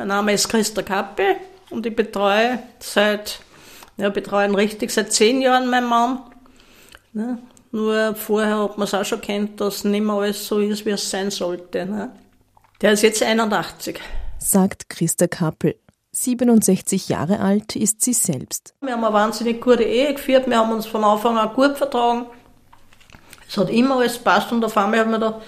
Mein Name ist Christa Kappel und ich betreue seit, ja, betreuen richtig seit zehn Jahren meinen Mann. Ne? Nur vorher hat man es auch schon kennt, dass nicht mehr alles so ist, wie es sein sollte. Ne? Der ist jetzt 81. Sagt Christa Kappel. 67 Jahre alt ist sie selbst. Wir haben eine wahnsinnig gute Ehe geführt, wir haben uns von Anfang an gut vertragen. Es hat immer alles passt und auf einmal haben wir gedacht,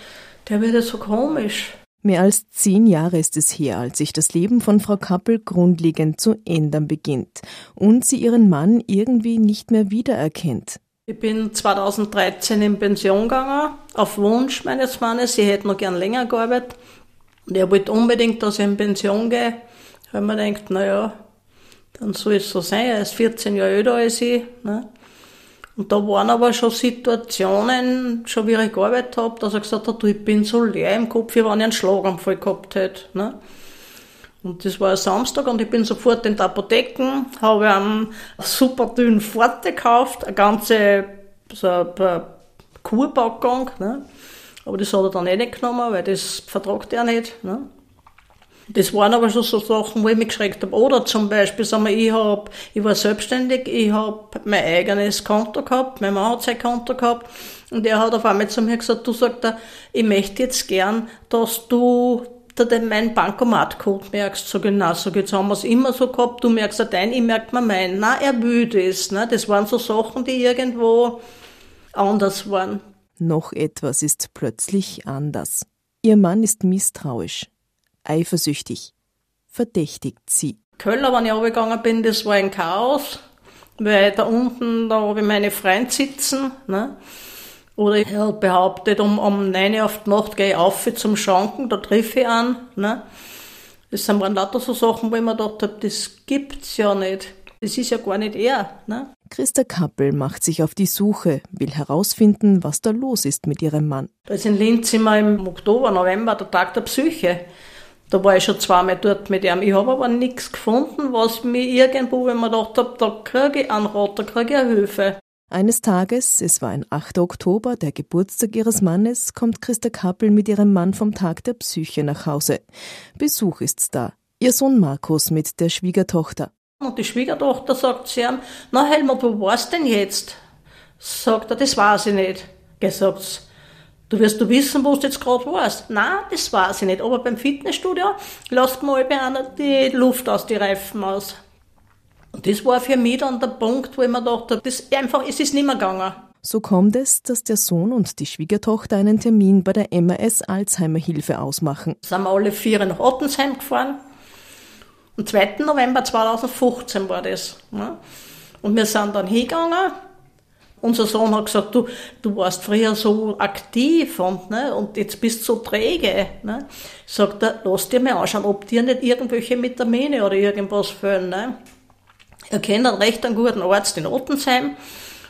der wird ja so komisch. Mehr als zehn Jahre ist es her, als sich das Leben von Frau Kappel grundlegend zu ändern beginnt und sie ihren Mann irgendwie nicht mehr wiedererkennt. Ich bin 2013 in Pension gegangen, auf Wunsch meines Mannes. Ich hätte noch gern länger gearbeitet. Und er wollte unbedingt, dass ich in Pension gehe, weil man denkt, naja, dann soll es so sein. Er ist 14 Jahre älter als ich. Ne? Und da waren aber schon Situationen, schon wie ich gearbeitet habe, dass er gesagt hat, du, ich bin so leer im Kopf, wie wenn ich einen Schlaganfall gehabt hätte. Ne? Und das war ein Samstag und ich bin sofort in der Apotheken, habe einen super dünnen Forte gekauft, eine ganze so Kurpackung. Ne? Aber das hat er dann eh nicht genommen, weil das vertragt er nicht. Ne? Das waren aber schon so Sachen, wo ich mich geschreckt habe. Oder zum Beispiel, sagen wir, ich, hab, ich war selbstständig, ich habe mein eigenes Konto gehabt, mein Mann hat sein Konto gehabt und er hat auf einmal zu mir gesagt, du sagst, ich möchte jetzt gern, dass du da den meinen Bankomatcode merkst. So genau, so jetzt haben wir es immer so gehabt, du merkst ja dein, ich merke mir meinen. Na, er will das. Ne? Das waren so Sachen, die irgendwo anders waren. Noch etwas ist plötzlich anders. Ihr Mann ist misstrauisch eifersüchtig, verdächtigt sie. Köller, wenn ich runtergegangen bin, das war ein Chaos, weil da unten, da habe ich meine Freunde sitzen, ne? Oder ich habe behauptet, um, um 9 Uhr auf die Nacht gehe ich auf zum Schanken, da treffe ich an, ne? Das sind dann lauter so Sachen, wo ich mir gedacht habe, das gibt's ja nicht. Das ist ja gar nicht er, ne? Christa Kappel macht sich auf die Suche, will herausfinden, was da los ist mit ihrem Mann. Da ist in Linz immer im Oktober, November der Tag der Psyche. Da war ich schon zweimal dort mit ihm. Ich habe aber nichts gefunden, was mir irgendwo, wenn man gedacht habe, da kriege ich einen Rat, da kriege ich eine Hilfe. Eines Tages, es war ein 8. Oktober, der Geburtstag ihres Mannes, kommt Christa Kappel mit ihrem Mann vom Tag der Psyche nach Hause. Besuch ist's da. Ihr Sohn Markus mit der Schwiegertochter. Und die Schwiegertochter sagt zu ihm, na Helmut, wo warst denn jetzt? Sagt er, das weiß ich nicht. Gesagt, Du wirst du wissen, wo du jetzt gerade warst. Nein, das weiß ich nicht. Aber beim Fitnessstudio lasst mal bei einer die Luft aus die Reifen aus. Und das war für mich dann der Punkt, wo ich mir dachte, das einfach, es ist nicht mehr gegangen. So kommt es, dass der Sohn und die Schwiegertochter einen Termin bei der MAS Alzheimer Hilfe ausmachen. Sind wir alle vier nach Ottensheim gefahren. Am 2. November 2015 war das. Ne? Und wir sind dann hingegangen unser Sohn hat gesagt, du, du warst früher so aktiv und, ne, und jetzt bist du so träge. Ne. Sagt er, lass dir mal anschauen, ob dir nicht irgendwelche Vitamine oder irgendwas fehlen. Ne. Er kennt einen recht einen guten Arzt in Ottensheim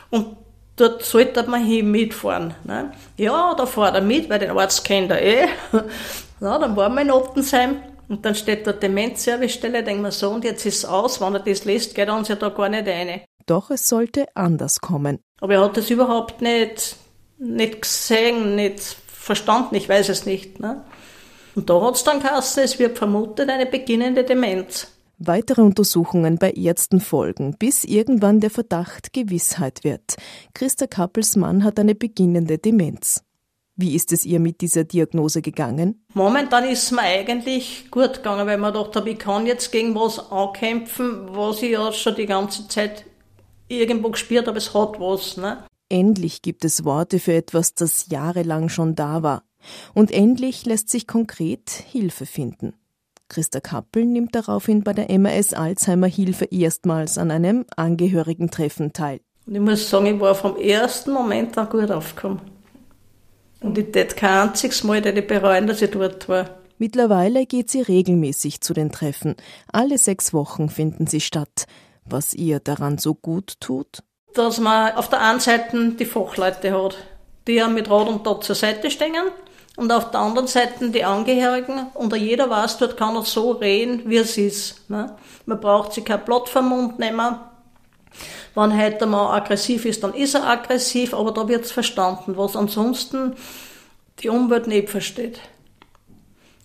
und dort sollte man hin mitfahren. Ne. Ja, da fährt er mit, weil den Arzt kennt er eh. ja, dann waren wir in Ottensheim. Und dann steht dort Demenzservicestelle, denkt man so, und jetzt ist es aus, wenn er das liest, geht er uns ja da gar nicht rein. Doch es sollte anders kommen. Aber er hat das überhaupt nicht, nicht gesehen, nicht verstanden, ich weiß es nicht. Ne? Und da hat es dann geheißen, es wird vermutet eine beginnende Demenz. Weitere Untersuchungen bei Ärzten folgen, bis irgendwann der Verdacht Gewissheit wird. Christa Kappels Mann hat eine beginnende Demenz. Wie ist es ihr mit dieser Diagnose gegangen? Momentan ist es mir eigentlich gut gegangen, weil man gedacht habe, ich kann jetzt gegen was ankämpfen, was ich ja schon die ganze Zeit irgendwo gespürt habe, es hat was. Ne? Endlich gibt es Worte für etwas, das jahrelang schon da war. Und endlich lässt sich konkret Hilfe finden. Christa Kappel nimmt daraufhin bei der MAS Alzheimer Hilfe erstmals an einem Angehörigentreffen teil. Und ich muss sagen, ich war vom ersten Moment an gut aufgekommen. Und ich tät kein einziges Mal ich bereuen, dass ich dort war. Mittlerweile geht sie regelmäßig zu den Treffen. Alle sechs Wochen finden sie statt was ihr daran so gut tut? Dass man auf der einen Seite die Fachleute hat, die ja mit Rat und Tat zur Seite stehen und auf der anderen Seite die Angehörigen und jeder weiß, dort kann er so reden, wie es ist. Ne? Man braucht sich kein Blatt vom Mund nehmen. Wenn heute mal aggressiv ist, dann ist er aggressiv, aber da wird es verstanden, was ansonsten die Umwelt nicht versteht.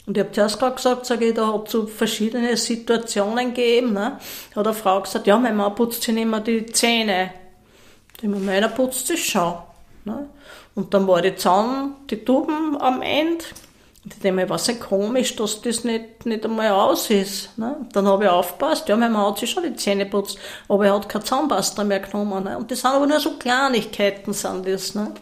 Und ich habe zuerst gerade gesagt, sage ich, da hat so verschiedene Situationen gegeben. Ne? Da hat eine Frau gesagt, ja, mein Mann putzt sich nicht mehr die Zähne. Die meiner putzt sich schon. Ne? Und dann war die Zahn, die Tuben am Ende. Und ich denke mir, was ist komisch, dass das nicht, nicht einmal aus ist. Ne? Dann habe ich aufgepasst, ja, mein Mann hat sich schon die Zähne putzt, aber er hat keine Zahnpasta mehr genommen. Ne? Und das sind aber nur so Kleinigkeiten, sind das. Ne?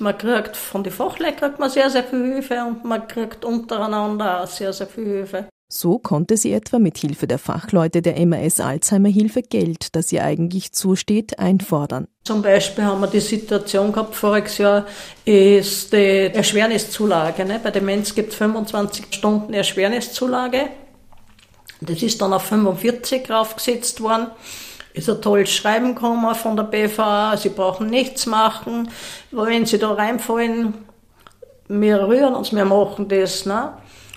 Man kriegt von den Fachleuten kriegt man sehr, sehr viel Hilfe und man kriegt untereinander auch sehr, sehr viel Hilfe. So konnte sie etwa mit Hilfe der Fachleute der MAS Alzheimer Hilfe Geld, das ihr eigentlich zusteht, einfordern. Zum Beispiel haben wir die Situation gehabt, voriges Jahr ist die Erschwerniszulage. Ne? Bei Demenz gibt es 25 Stunden Erschwerniszulage. Das ist dann auf 45 raufgesetzt worden ist ein tolles Schreiben gekommen von der BVA, sie brauchen nichts machen, wenn sie da reinfallen, wir rühren uns, wir machen das. Ne?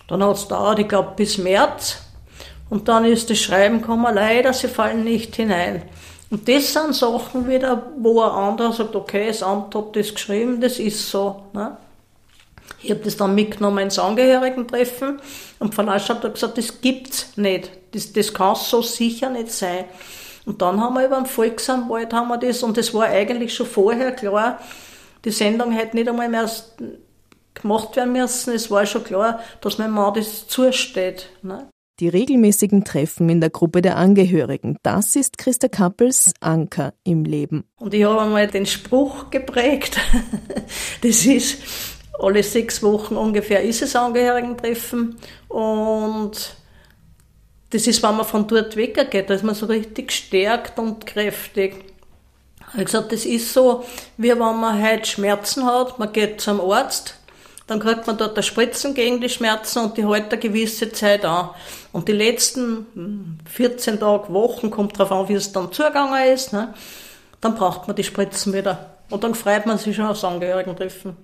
Dann hat es dauert, ich glaube, bis März. Und dann ist das Schreiben gekommen, leider, sie fallen nicht hinein. Und das sind Sachen wieder, wo ein anderer sagt, okay, das Amt hat das geschrieben, das ist so. Ne? Ich habe das dann mitgenommen ins Angehörigentreffen und Frau Lasch hat gesagt, das gibt's nicht. Das, das kann so sicher nicht sein. Und dann haben wir über den Volksanwalt haben wir das, und das war eigentlich schon vorher klar, die Sendung hätte nicht einmal mehr gemacht werden müssen. Es war schon klar, dass mein Mann das zusteht. Ne? Die regelmäßigen Treffen in der Gruppe der Angehörigen, das ist Christa Kappels Anker im Leben. Und ich habe einmal den Spruch geprägt, das ist, alle sechs Wochen ungefähr ist es Angehörigentreffen und das ist, wenn man von dort weggeht, da ist man so richtig gestärkt und kräftig. Ich gesagt, das ist so, wie wenn man heute Schmerzen hat, man geht zum Arzt, dann kriegt man dort eine Spritzen gegen die Schmerzen und die hält eine gewisse Zeit an. Und die letzten 14 hm, Tage, Wochen, kommt darauf an, wie es dann zugegangen ist, ne? dann braucht man die Spritzen wieder. Und dann freut man sich schon aufs Angehörigentreffen.